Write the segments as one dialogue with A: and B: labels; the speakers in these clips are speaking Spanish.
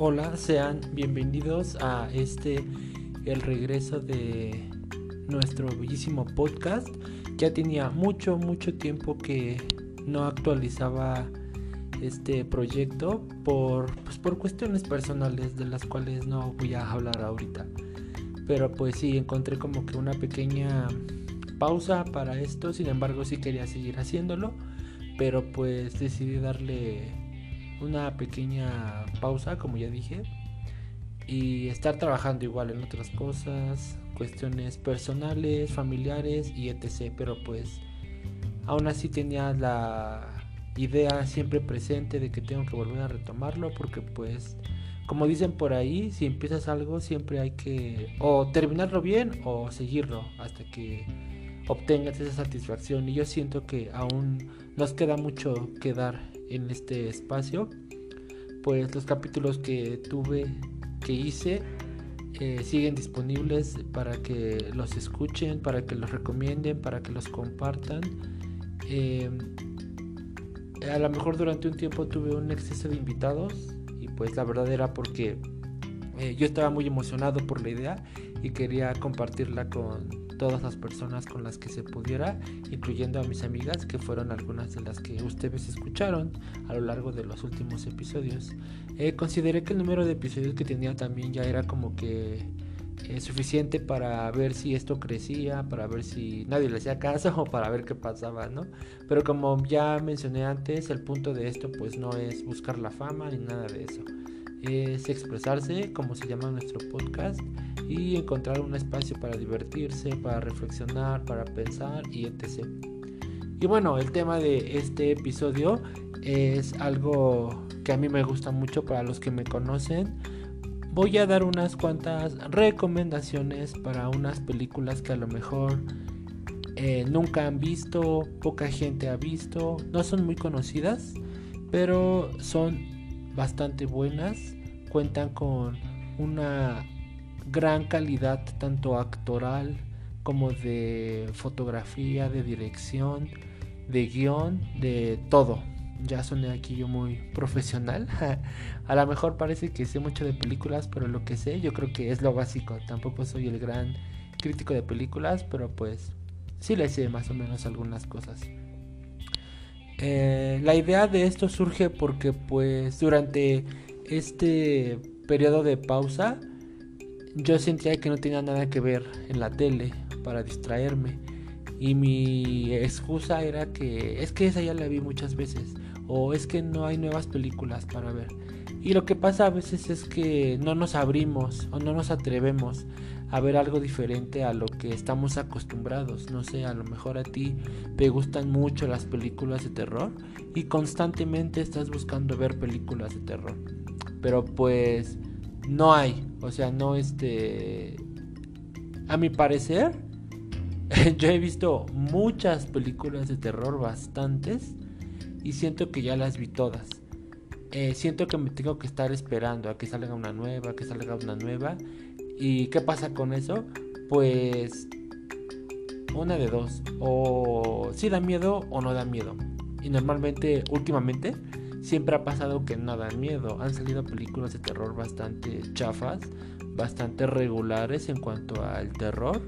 A: Hola, sean bienvenidos a este, el regreso de nuestro bellísimo podcast. Ya tenía mucho, mucho tiempo que no actualizaba este proyecto por, pues, por cuestiones personales de las cuales no voy a hablar ahorita. Pero pues sí, encontré como que una pequeña pausa para esto, sin embargo sí quería seguir haciéndolo, pero pues decidí darle una pequeña pausa, como ya dije, y estar trabajando igual en otras cosas, cuestiones personales, familiares y etc. Pero pues aún así tenía la idea siempre presente de que tengo que volver a retomarlo porque pues como dicen por ahí, si empiezas algo siempre hay que o terminarlo bien o seguirlo hasta que obtengas esa satisfacción y yo siento que aún nos queda mucho que dar en este espacio pues los capítulos que tuve que hice eh, siguen disponibles para que los escuchen para que los recomienden para que los compartan. Em, a lo mejor durante un tiempo tuve un exceso de invitados y pues la verdad era porque eh, yo estaba muy emocionado por la idea y quería compartirla con todas las personas con las que se pudiera, incluyendo a mis amigas, que fueron algunas de las que ustedes escucharon a lo largo de los últimos episodios. Eh, consideré que el número de episodios que tenía también ya era como que eh, suficiente para ver si esto crecía, para ver si nadie le hacía caso o para ver qué pasaba, ¿no? Pero como ya mencioné antes, el punto de esto pues no es buscar la fama ni nada de eso. Es expresarse, como se llama nuestro podcast, y encontrar un espacio para divertirse, para reflexionar, para pensar y etc. Y bueno, el tema de este episodio es algo que a mí me gusta mucho para los que me conocen. Voy a dar unas cuantas recomendaciones para unas películas que a lo mejor eh, nunca han visto, poca gente ha visto, no son muy conocidas, pero son bastante buenas, cuentan con una gran calidad tanto actoral como de fotografía, de dirección, de guion, de todo. Ya soné aquí yo muy profesional. A lo mejor parece que sé mucho de películas, pero lo que sé yo creo que es lo básico. Tampoco soy el gran crítico de películas, pero pues sí le sé más o menos algunas cosas. Eh, la idea de esto surge porque pues durante este periodo de pausa yo sentía que no tenía nada que ver en la tele para distraerme. Y mi excusa era que es que esa ya la vi muchas veces. O es que no hay nuevas películas para ver. Y lo que pasa a veces es que no nos abrimos o no nos atrevemos a ver algo diferente a lo que estamos acostumbrados. No sé, a lo mejor a ti te gustan mucho las películas de terror y constantemente estás buscando ver películas de terror. Pero pues no hay. O sea, no este... A mi parecer, yo he visto muchas películas de terror, bastantes, y siento que ya las vi todas. Eh, siento que me tengo que estar esperando a que salga una nueva, que salga una nueva. ¿Y qué pasa con eso? Pues una de dos. O si da miedo o no da miedo. Y normalmente, últimamente, siempre ha pasado que no dan miedo. Han salido películas de terror bastante chafas, bastante regulares en cuanto al terror.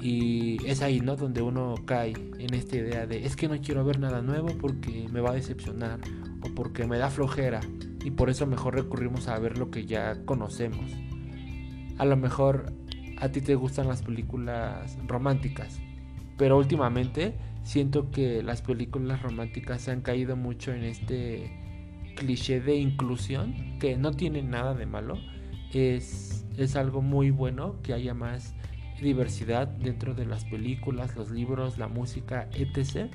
A: Y es ahí, ¿no? Donde uno cae en esta idea de es que no quiero ver nada nuevo porque me va a decepcionar o porque me da flojera y por eso mejor recurrimos a ver lo que ya conocemos. A lo mejor a ti te gustan las películas románticas, pero últimamente siento que las películas románticas se han caído mucho en este cliché de inclusión, que no tiene nada de malo. Es, es algo muy bueno que haya más diversidad dentro de las películas, los libros, la música, etc.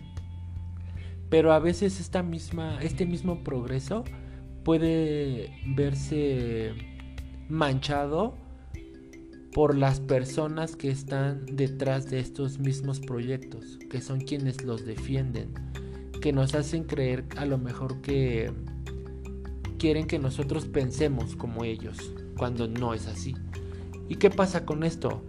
A: Pero a veces esta misma, este mismo progreso puede verse manchado por las personas que están detrás de estos mismos proyectos, que son quienes los defienden, que nos hacen creer a lo mejor que quieren que nosotros pensemos como ellos, cuando no es así. ¿Y qué pasa con esto?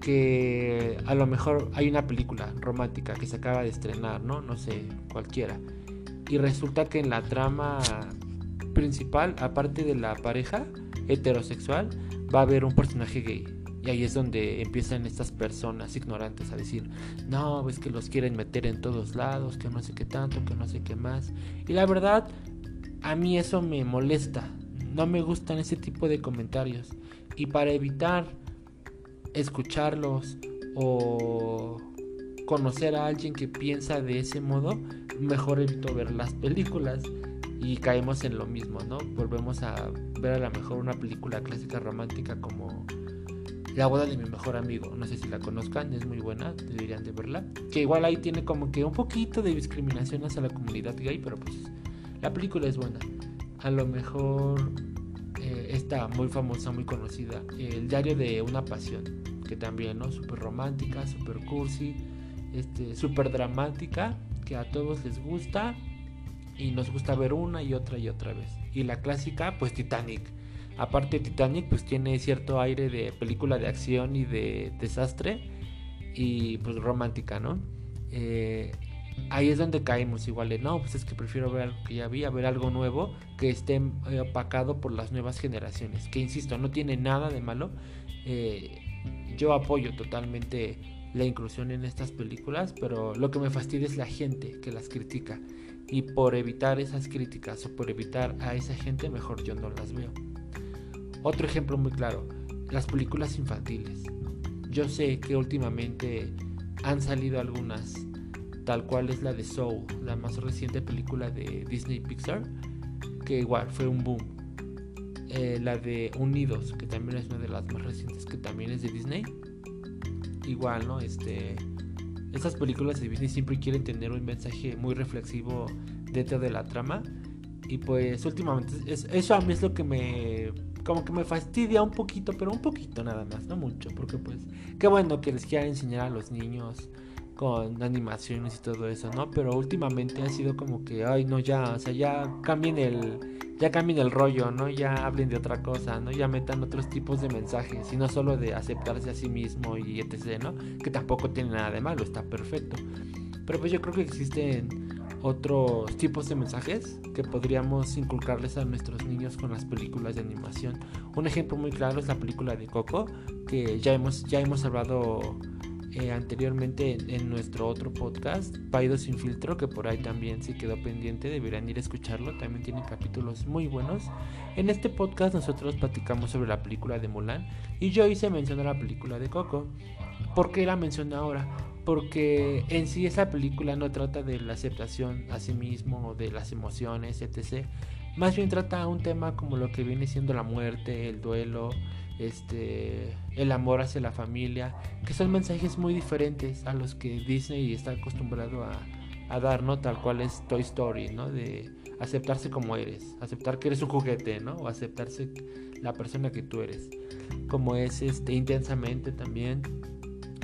A: Que a lo mejor hay una película romántica que se acaba de estrenar, ¿no? No sé, cualquiera. Y resulta que en la trama principal, aparte de la pareja heterosexual, va a haber un personaje gay. Y ahí es donde empiezan estas personas ignorantes a decir, no, es que los quieren meter en todos lados, que no sé qué tanto, que no sé qué más. Y la verdad, a mí eso me molesta. No me gustan ese tipo de comentarios. Y para evitar escucharlos o conocer a alguien que piensa de ese modo, mejor evito ver las películas y caemos en lo mismo, ¿no? Volvemos a ver a lo mejor una película clásica romántica como La boda de mi mejor amigo, no sé si la conozcan, es muy buena, deberían de verla, que igual ahí tiene como que un poquito de discriminación hacia la comunidad gay, pero pues la película es buena. A lo mejor eh, está muy famosa, muy conocida, El diario de una pasión, que también, ¿no? Súper romántica, súper cursi, este, súper dramática, que a todos les gusta y nos gusta ver una y otra y otra vez. Y la clásica, pues Titanic. Aparte Titanic, pues tiene cierto aire de película de acción y de desastre y pues romántica, ¿no? Eh, ahí es donde caemos igual de no, pues es que prefiero ver algo que ya vi, a ver algo nuevo que esté eh, opacado por las nuevas generaciones. Que insisto, no tiene nada de malo. Eh, yo apoyo totalmente la inclusión en estas películas, pero lo que me fastidia es la gente que las critica. Y por evitar esas críticas o por evitar a esa gente, mejor yo no las veo. Otro ejemplo muy claro, las películas infantiles. Yo sé que últimamente han salido algunas, tal cual es la de Soul, la más reciente película de Disney Pixar, que igual fue un boom. Eh, la de Unidos, que también es una de las más recientes, que también es de Disney igual, ¿no? Este, estas películas de Disney siempre quieren tener un mensaje muy reflexivo dentro de la trama. Y pues últimamente eso a mí es lo que me como que me fastidia un poquito, pero un poquito nada más, no mucho, porque pues qué bueno que les quieran enseñar a los niños con animaciones y todo eso, ¿no? Pero últimamente ha sido como que, ay, no, ya, o sea, ya cambien el, ya cambien el rollo, ¿no? Ya hablen de otra cosa, ¿no? Ya metan otros tipos de mensajes y no solo de aceptarse a sí mismo y etc., ¿no? Que tampoco tiene nada de malo, está perfecto. Pero pues yo creo que existen otros tipos de mensajes que podríamos inculcarles a nuestros niños con las películas de animación. Un ejemplo muy claro es la película de Coco, que ya hemos, ya hemos hablado eh, anteriormente en, nuestro otro podcast, Paido sin filtro, que por ahí también se quedó pendiente, deberían ir a escucharlo, también tiene capítulos muy buenos. En este podcast nosotros platicamos sobre la película de Mulan y yo hice mención a la película de Coco. ¿Por qué la menciono ahora? Porque en sí esa película no trata de la aceptación a sí mismo de las emociones, etc. Más bien trata un tema como lo que viene siendo la muerte, el duelo, este, el amor hacia la familia, que son mensajes muy diferentes a los que Disney está acostumbrado a, a, dar, ¿no? Tal cual es Toy Story, ¿no? De aceptarse como eres, aceptar que eres un juguete, ¿no? O aceptarse la persona que tú eres, como es este, intensamente también.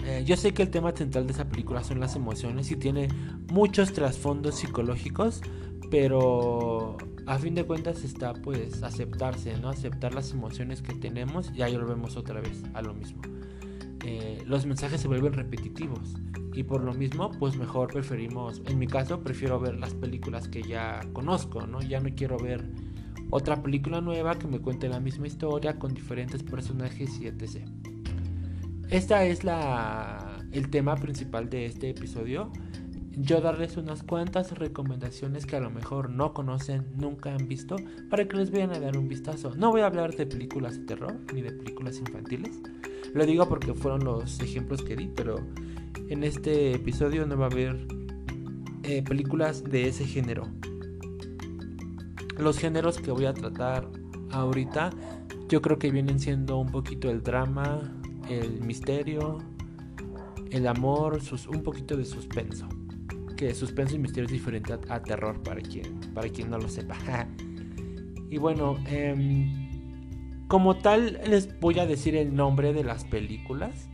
A: Eh, yo sé que el tema central de esa película son las emociones y tiene muchos trasfondos psicológicos, pero a fin de cuentas está pues aceptarse, ¿no? Aceptar las emociones que tenemos y ahí lo vemos otra vez a lo mismo. Eh, los mensajes se vuelven repetitivos y por lo mismo pues mejor preferimos, en mi caso prefiero ver las películas que ya conozco, ¿no? Ya no quiero ver otra película nueva que me cuente la misma historia con diferentes personajes y etc. Esta es la el tema principal de este episodio yo darles unas cuantas recomendaciones que a lo mejor no conocen, nunca han visto, para que les vayan a dar un vistazo. No voy a hablar de películas de terror ni de películas infantiles. Lo digo porque fueron los ejemplos que di, pero en este episodio no va a haber eh, películas de ese género. Los géneros que voy a tratar ahorita yo creo que vienen siendo un poquito el drama, el misterio, el amor, un poquito de suspenso que suspenso y misterio es diferente a, terror para quien, para quien no lo sepa. y bueno, em, como tal les voy a decir el nombre de las películas.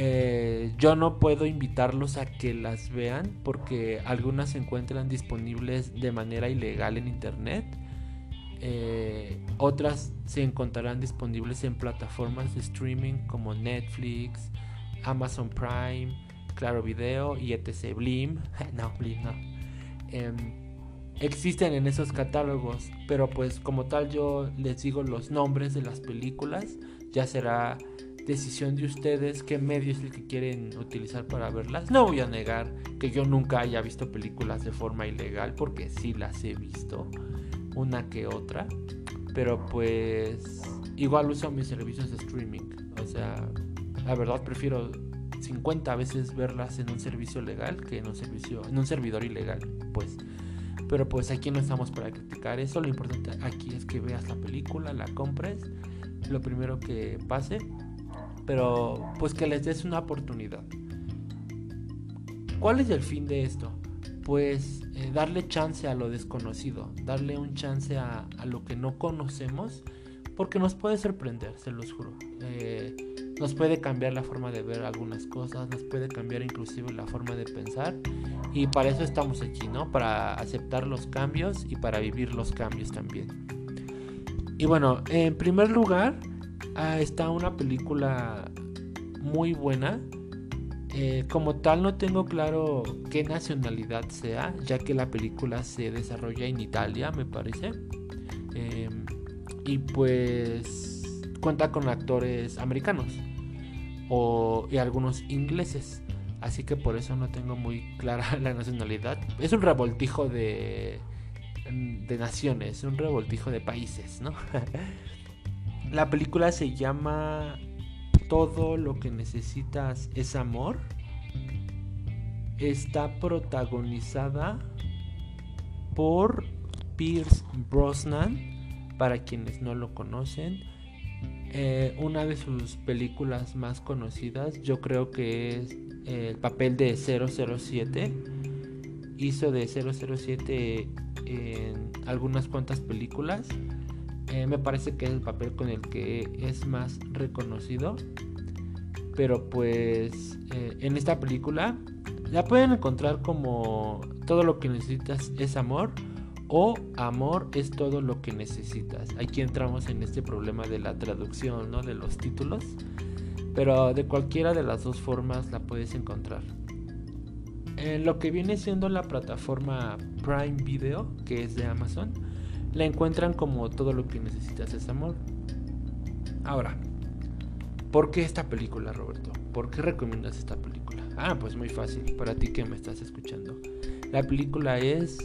A: Eh, yo no puedo invitarlos a que las vean porque algunas se encuentran disponibles de manera ilegal en internet. Eh, otras se encontrarán disponibles en plataformas de streaming como Netflix, Amazon Prime, Claro Video y etc. Blim, no, Blim no. Em, existen en esos catálogos, pero pues como tal yo les digo los nombres de las películas, ya será decisión de ustedes qué medio es el que quieren utilizar para verlas. No voy a negar que yo nunca haya visto películas de forma ilegal porque sí las he visto una que otra, pero pues igual uso mis servicios de streaming, o sea, la verdad prefiero 50 veces verlas en un servicio legal que en un servicio en un servidor ilegal, pues. Pero pues aquí no estamos para criticar eso, lo importante aquí es que veas la película, la compres, lo primero que pase, pero pues que les des una oportunidad. ¿Cuál es el fin de esto? Pues eh, darle chance a lo desconocido, darle un chance a, a, lo que no conocemos, porque nos puede sorprender, se los juro. Eh, nos puede cambiar la forma de ver algunas cosas, nos puede cambiar inclusive la forma de pensar y para eso estamos aquí, ¿no? Para aceptar los cambios y para vivir los cambios también. Y bueno, en primer lugar ah, está una película muy buena. Eh, como tal no tengo claro qué nacionalidad sea, ya que la película se desarrolla en Italia, me parece. Em, y pues cuenta con actores americanos o, y algunos ingleses. Así que por eso no tengo muy clara la nacionalidad. Es un revoltijo de, de naciones, un revoltijo de países, ¿no? la película se llama Todo lo que necesitas es amor. Está protagonizada por Pierce Brosnan, para quienes no lo conocen. Eh, una de sus películas más conocidas, yo creo que es el papel de 007. Hizo de 007 en algunas cuantas películas. Eh, me parece que es el papel con el que es más reconocido. Pero pues eh, en esta película la pueden encontrar como todo lo que necesitas es amor o amor es todo lo que necesitas. Aquí entramos en este problema de la traducción, ¿no? De los títulos. Pero de cualquiera de las dos formas la puedes encontrar. En lo que viene siendo la plataforma Prime Video, que es de Amazon, la encuentran como todo lo que necesitas es amor. Ahora, ¿por qué esta película, Roberto? ¿Por qué recomiendas esta película? Ah, pues muy fácil, para ti que me estás escuchando. La película es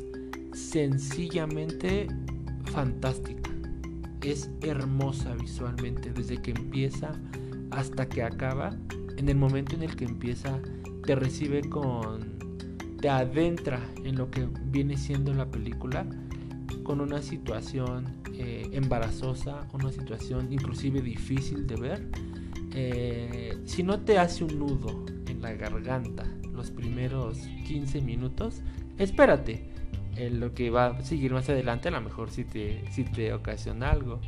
A: sencillamente fantástica. Es hermosa visualmente desde que empieza hasta que acaba. En el momento en el que empieza te recibe con... te adentra en lo que viene siendo la película con una situación eh, embarazosa, una situación inclusive difícil de ver. Eh, si no te hace un nudo en la garganta los primeros 15 minutos, espérate en lo que va a seguir más adelante, a lo mejor si te, si te ocasiona algo.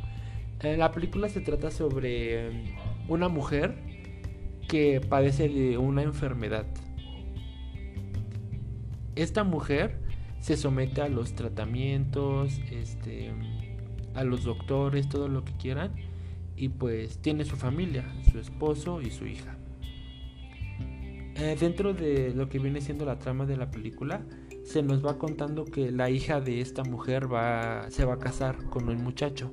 A: Eh, la película se trata sobre em, una mujer que padece de una enfermedad. Esta mujer se somete a los tratamientos, este, a los doctores, todo lo que quieran, y pues tiene su familia, su esposo y su hija. Eh, dentro de lo que viene siendo la trama de la película, se nos va contando que la hija de esta mujer va, se va a casar con un muchacho.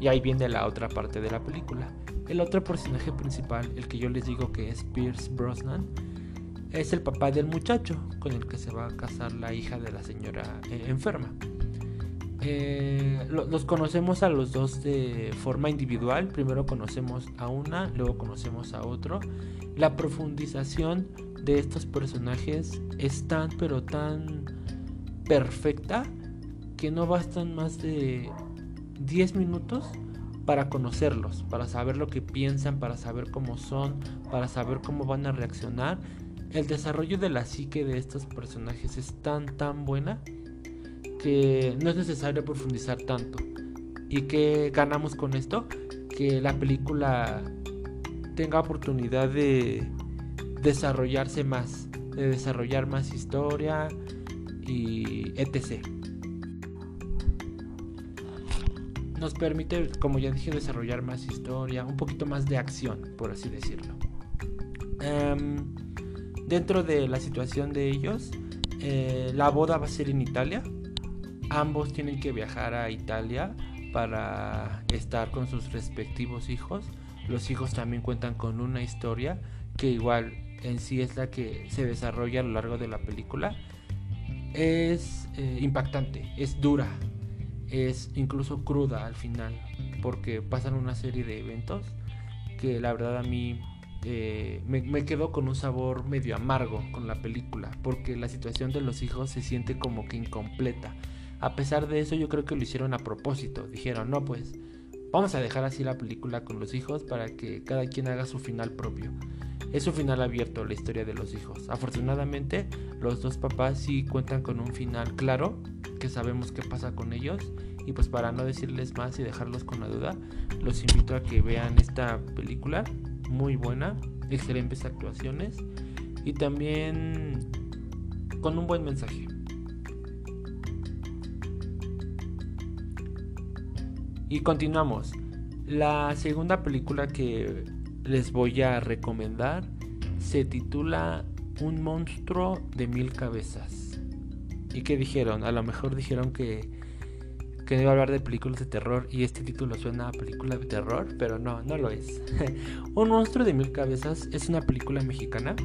A: Y ahí viene la otra parte de la película. El otro personaje principal, el que yo les digo que es Pierce Brosnan, es el papá del muchacho con el que se va a casar la hija de la señora eh, enferma. Eh, los conocemos a los dos de forma individual. Primero conocemos a una, luego conocemos a otro. La profundización de estos personajes es tan pero tan perfecta que no bastan más de 10 minutos para conocerlos, para saber lo que piensan, para saber cómo son, para saber cómo van a reaccionar. El desarrollo de la psique de estos personajes es tan tan buena que no es necesario profundizar tanto. ¿Y que ganamos con esto? Que la película tenga oportunidad de desarrollarse más, de desarrollar más historia y etc. Nos permite, como ya dije, desarrollar más historia, un poquito más de acción, por así decirlo. Em, dentro de la situación de ellos, eh, la boda va a ser en Italia. ambos tienen que viajar a Italia para estar con sus respectivos hijos. Los hijos también cuentan con una historia que igual en sí es la que se desarrolla a lo largo de la película. Es eh, impactante, es dura, es incluso cruda al final, porque pasan una serie de eventos que la verdad a mí eh, me, me quedo con un sabor medio amargo con la película, porque la situación de los hijos se siente como que incompleta. A pesar de eso yo creo que lo hicieron a propósito, dijeron, no pues, vamos a dejar así la película con los hijos para que cada quien haga su final propio. Es un final abierto la historia de los hijos. Afortunadamente, los dos papás sí cuentan con un final claro, que sabemos qué pasa con ellos. Y pues para no decirles más y dejarlos con la duda, los invito a que vean esta película, muy buena, excelentes actuaciones y también con un buen mensaje. Y continuamos. La segunda película que les voy a recomendar se titula Un monstruo de mil cabezas. ¿Y qué dijeron? A lo mejor dijeron que, que iba a hablar de películas de terror y este título suena a película de terror, pero no, no lo es. Un monstruo de mil cabezas es una película mexicana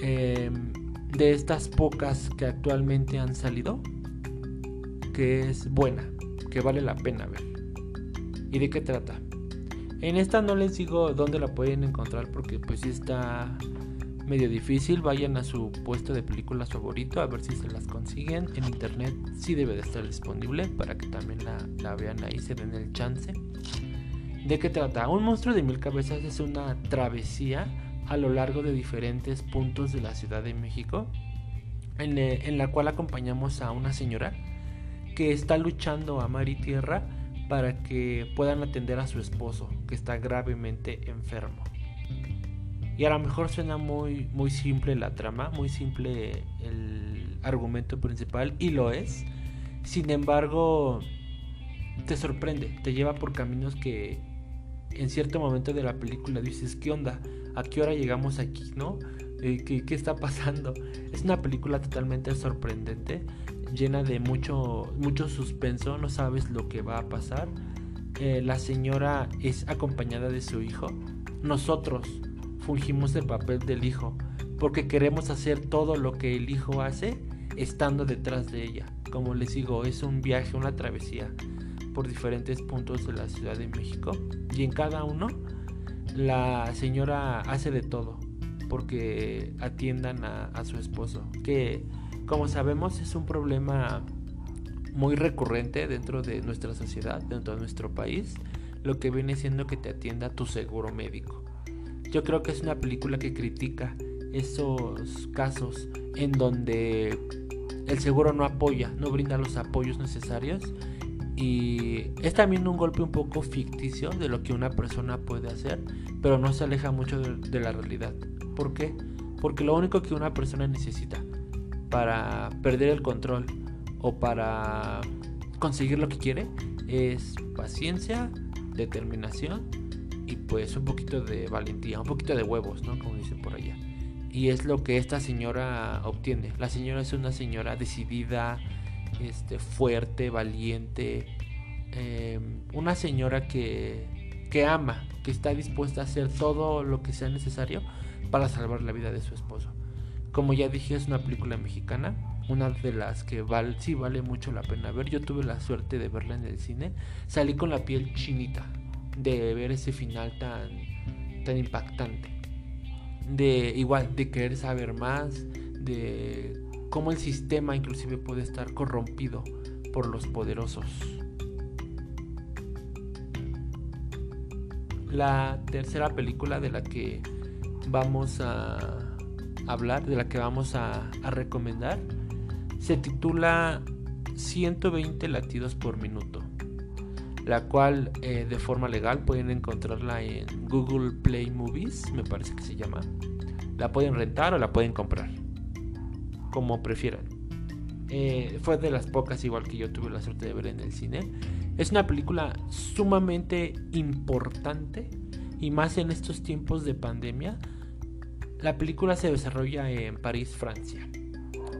A: em, de estas pocas que actualmente han salido, que es buena, que vale la pena ver. ¿Y de qué trata? En esta no les digo dónde la pueden encontrar porque pues sí está medio difícil. Vayan a su puesto de películas favorito a ver si se las consiguen. En internet sí debe de estar disponible para que también la, vean ahí, se den el chance. ¿De qué trata? Un monstruo de mil cabezas es una travesía a lo largo de diferentes puntos de la Ciudad de México en, eh, en la cual acompañamos a una señora que está luchando a mar y tierra para que puedan atender a su esposo que está gravemente enfermo. Y a lo mejor suena muy, muy simple la trama, muy simple el argumento principal, y lo es. Sin embargo, te sorprende, te lleva por caminos que en cierto momento de la película dices, ¿qué onda? ¿A qué hora llegamos aquí? ¿No? Eh, ¿Qué, qué está pasando? Es una película totalmente sorprendente llena de mucho, mucho suspenso, no sabes lo que va a pasar. Eh, la señora es acompañada de su hijo. Nosotros fungimos el papel del hijo porque queremos hacer todo lo que el hijo hace estando detrás de ella. Como les digo, es un viaje, una travesía por diferentes puntos de la Ciudad de México y en cada uno la señora hace de todo porque atiendan a, a su esposo. Que como sabemos es un problema muy recurrente dentro de nuestra sociedad, dentro de nuestro país, lo que viene siendo que te atienda tu seguro médico. Yo creo que es una película que critica esos casos en donde el seguro no apoya, no brinda los apoyos necesarios y es también un golpe un poco ficticio de lo que una persona puede hacer, pero no se aleja mucho de, de la realidad. ¿Por qué? Porque lo único que una persona necesita para perder el control o para conseguir lo que quiere es paciencia, determinación y pues un poquito de valentía, un poquito de huevos, ¿no? Como dicen por allá. Y es lo que esta señora obtiene. La señora es una señora decidida, este, fuerte, valiente, em, una señora que, que ama, que está dispuesta a hacer todo lo que sea necesario para salvar la vida de su esposo. Como ya dije, es una película mexicana, una de las que val, sí vale mucho la pena ver. Yo tuve la suerte de verla en el cine. Salí con la piel chinita de ver ese final tan, tan impactante. De igual, de querer saber más, de cómo el sistema inclusive puede estar corrompido por los poderosos. La tercera película de la que vamos a hablar, de la que vamos a, recomendar, se titula 120 latidos por minuto, la cual eh, de forma legal pueden encontrarla en Google Play Movies, me parece que se llama. La pueden rentar o la pueden comprar, como prefieran. Eh, fue de las pocas igual que yo tuve la suerte de ver en el cine. Es una película sumamente importante y más en estos tiempos de pandemia la película se desarrolla en París, Francia.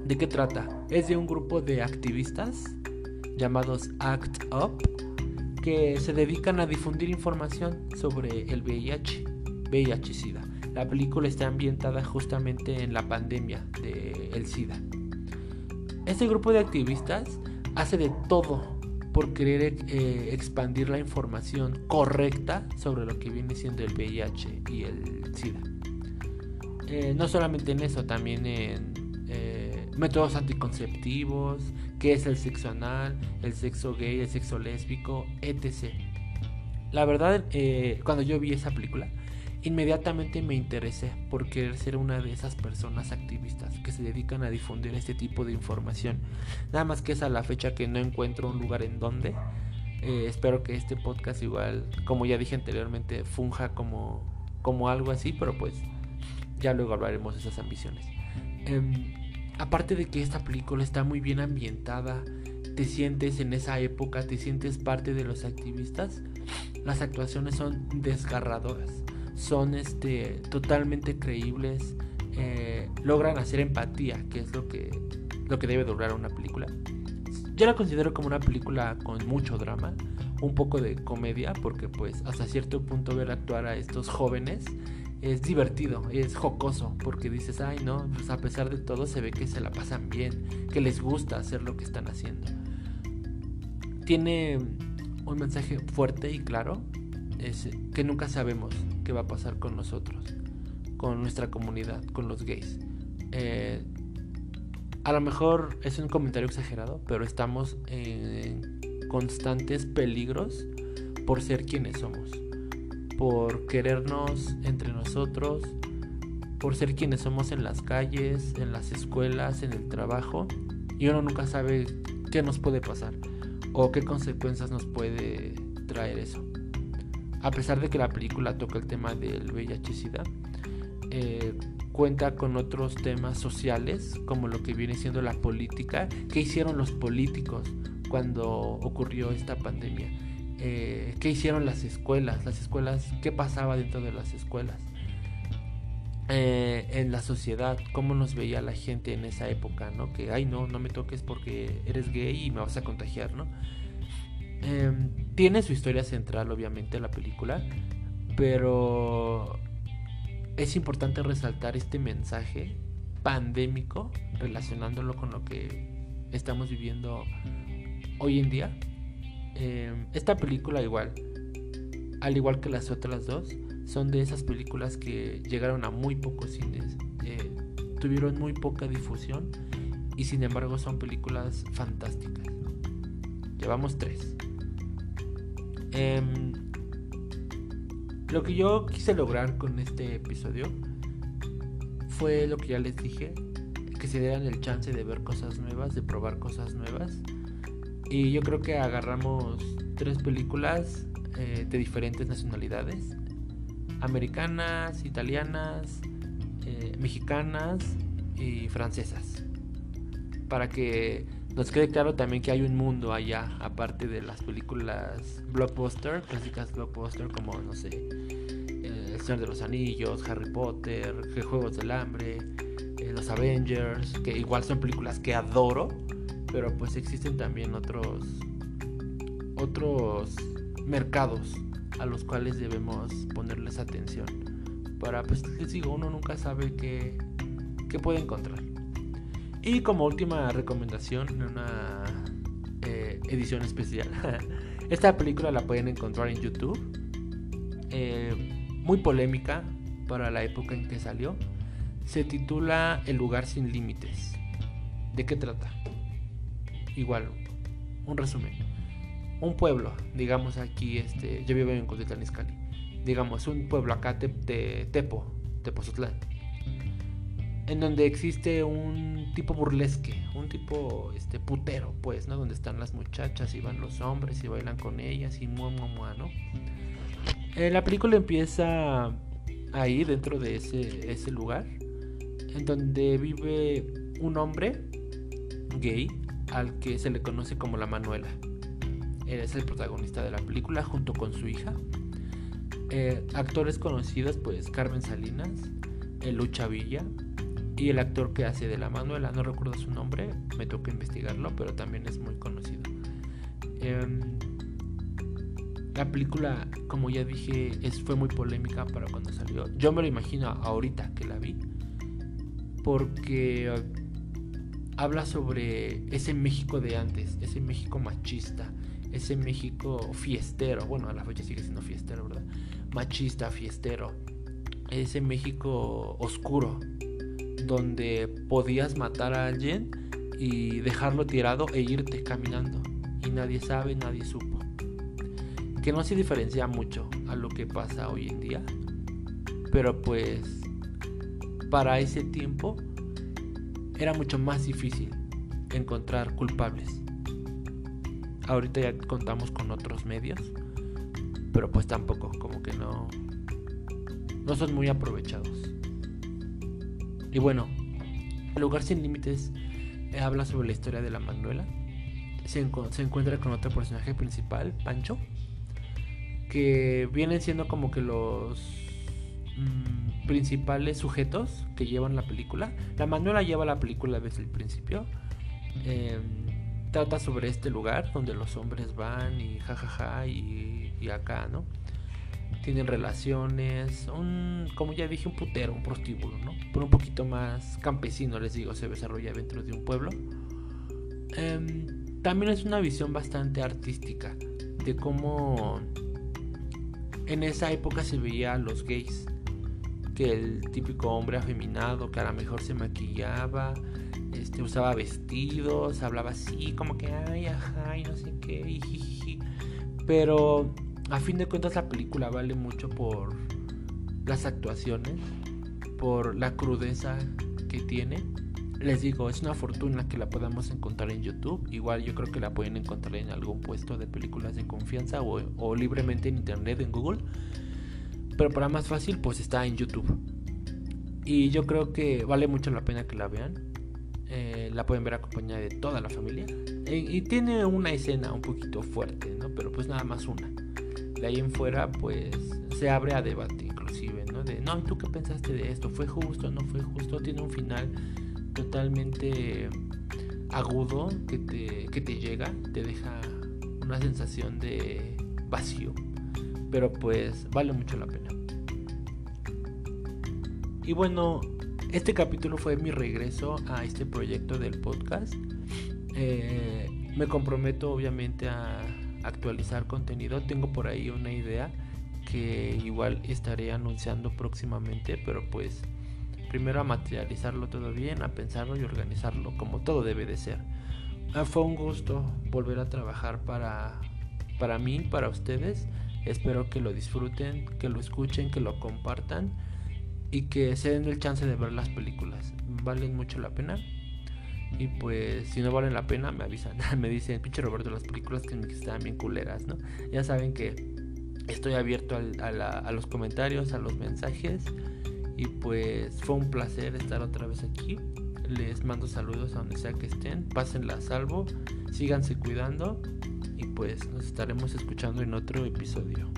A: ¿De qué trata? Es de un grupo de activistas llamados ACT UP que se dedican a difundir información sobre el VIH, VIH-Sida. La película está ambientada justamente en la pandemia del el SIDA. Este grupo de activistas hace de todo por querer eh, expandir la información correcta sobre lo que viene siendo el VIH y el SIDA. Eh, no solamente en eso, también en eh, métodos anticonceptivos, qué es el sexo anal, el sexo gay, el sexo lésbico, etc. La verdad, cuando yo vi esa película, inmediatamente me interesé por querer ser una de esas personas activistas que se dedican a difundir este tipo de información. Nada más que es a la fecha que no encuentro un lugar en donde. Eh, espero que este podcast igual, como ya dije anteriormente, funja como, como algo así, pero pues ya luego hablaremos de esas ambiciones. Em, aparte de que esta película está muy bien ambientada, te sientes en esa época, te sientes parte de los activistas, las actuaciones son desgarradoras son este, totalmente creíbles, eh, logran hacer empatía, que es lo que, lo que debe durar una película. Yo la considero como una película con mucho drama, un poco de comedia, porque pues hasta cierto punto ver actuar a estos jóvenes es divertido, es jocoso, porque dices, ay no, pues a pesar de todo se ve que se la pasan bien, que les gusta hacer lo que están haciendo. Tiene un mensaje fuerte y claro, es que nunca sabemos qué va a pasar con nosotros, con nuestra comunidad, con los gays. Eh, a lo mejor es un comentario exagerado, pero estamos en constantes peligros por ser quienes somos, por querernos entre nosotros, por ser quienes somos en las calles, en las escuelas, en el trabajo, y uno nunca sabe qué nos puede pasar o qué consecuencias nos puede traer eso. A pesar de que la película toca el tema del VIH-Sida, eh, cuenta con otros temas sociales, como lo que viene siendo la política, qué hicieron los políticos cuando ocurrió esta pandemia, eh, qué hicieron las escuelas, las escuelas, qué pasaba dentro de las escuelas. Eh, en la sociedad, cómo nos veía la gente en esa época, ¿no? Que, ay, no, no me toques porque eres gay y me vas a contagiar, ¿no? Em, tiene su historia central, obviamente, la película, pero es importante resaltar este mensaje pandémico relacionándolo con lo que estamos viviendo hoy en día. Em, esta película igual, al igual que las otras dos, son de esas películas que llegaron a muy pocos cines, eh, tuvieron muy poca difusión y sin embargo son películas fantásticas. Llevamos tres. Em, lo que yo quise lograr con este episodio fue lo que ya les dije, que se dieran el chance de ver cosas nuevas, de probar cosas nuevas. Y yo creo que agarramos tres películas eh, de diferentes nacionalidades, americanas, italianas, eh, mexicanas y francesas, para que nos quede claro también que hay un mundo allá, aparte de las películas blockbuster, clásicas blockbuster como, no sé, eh, El Señor de los Anillos, Harry Potter, Juegos del Hambre, eh, Los Avengers, que igual son películas que adoro, pero pues existen también otros, otros mercados a los cuales debemos ponerles atención. Para, pues les digo, uno nunca sabe qué, qué puede encontrar. Y como última recomendación, en una eh, edición especial, esta película la pueden encontrar en YouTube. Eh, muy polémica para la época en que salió. Se titula El lugar sin límites. ¿De qué trata? Igual, un resumen. Un pueblo, digamos aquí, este, yo vivo en Cotitlán Izcalli. Digamos, un pueblo acá de Tepo, Tepozotlán en donde existe un tipo burlesque, un tipo este putero, pues, ¿no? Donde están las muchachas y van los hombres y bailan con ellas y mua, mua, mua, ¿no? Eh, la película empieza ahí, dentro de ese, ese lugar, en donde vive un hombre gay al que se le conoce como la Manuela. Él es el protagonista de la película junto con su hija. Eh, actores conocidos, pues Carmen Salinas, Lucha Villa, Y el actor que hace de la Manuela, no recuerdo su nombre, me toca investigarlo, pero también es muy conocido. Em, la película, como ya dije, es, fue muy polémica para cuando salió. Yo me lo imagino ahorita que la vi. Porque habla sobre ese México de antes, ese México machista, ese México fiestero. Bueno, a la fecha sigue siendo fiestero, ¿verdad? Machista, fiestero. Ese México oscuro, donde podías matar a alguien y dejarlo tirado e irte caminando. Y nadie sabe, nadie supo que no se diferencia mucho a lo que pasa hoy en día. Pero pues para ese tiempo era mucho más difícil encontrar culpables. Ahorita ya contamos con otros medios, pero pues tampoco, como que no no son muy aprovechados. Y bueno, El lugar sin límites eh, habla sobre la historia de la Manuela. Se, se encuentra con otro personaje principal, Pancho, que vienen siendo como que los mm, principales sujetos que llevan la película. La Manuela lleva la película desde el principio. Em, trata sobre este lugar donde los hombres van y jajaja y, y acá, ¿no? Tienen relaciones, un, como ya dije, un putero, un prostíbulo, ¿no? Pero un poquito más campesino, les digo, se desarrolla dentro de un pueblo. Em, también es una visión bastante artística de cómo en esa época se veía a los gays, que el típico hombre afeminado que a lo mejor se maquillaba, este, usaba vestidos, hablaba así, como que ay, ajá, y no sé qué, Pero a fin de cuentas la película vale mucho por las actuaciones, por la crudeza que tiene les digo, es una fortuna que la podamos encontrar en YouTube. Igual yo creo que la pueden encontrar en algún puesto de películas de confianza o, libremente en internet, en Google. Pero para más fácil, pues está en YouTube. Y yo creo que vale mucho la pena que la vean. Eh, la pueden ver acompañada de toda la familia. y tiene una escena un poquito fuerte, ¿no? Pero pues nada más una. De ahí en fuera, pues se abre a debate, inclusive, ¿no? De, no, ¿tú qué pensaste de esto? ¿Fue justo? ¿No fue justo? Tiene un final totalmente agudo que te, que te llega, te deja una sensación de vacío, pero pues vale mucho la pena. Y bueno, este capítulo fue mi regreso a este proyecto del podcast. Eh, me comprometo obviamente a actualizar contenido. Tengo por ahí una idea que igual estaré anunciando próximamente, pero pues primero a materializarlo todo bien, a pensarlo y organizarlo como todo debe de ser. Ah, fue un gusto volver a trabajar para, para mí, para ustedes. Espero que lo disfruten, que lo escuchen, que lo compartan y que se den el chance de ver las películas. Valen mucho la pena. Y pues si no valen la pena me avisan, me dicen, pinche Roberto, las películas que están bien culeras, ¿no? Ya saben que estoy abierto a, a los comentarios, a los mensajes y pues fue un placer estar otra vez aquí. Les mando saludos a donde sea que estén. Pásenla a salvo. Síganse cuidando. Y pues nos estaremos escuchando en otro episodio.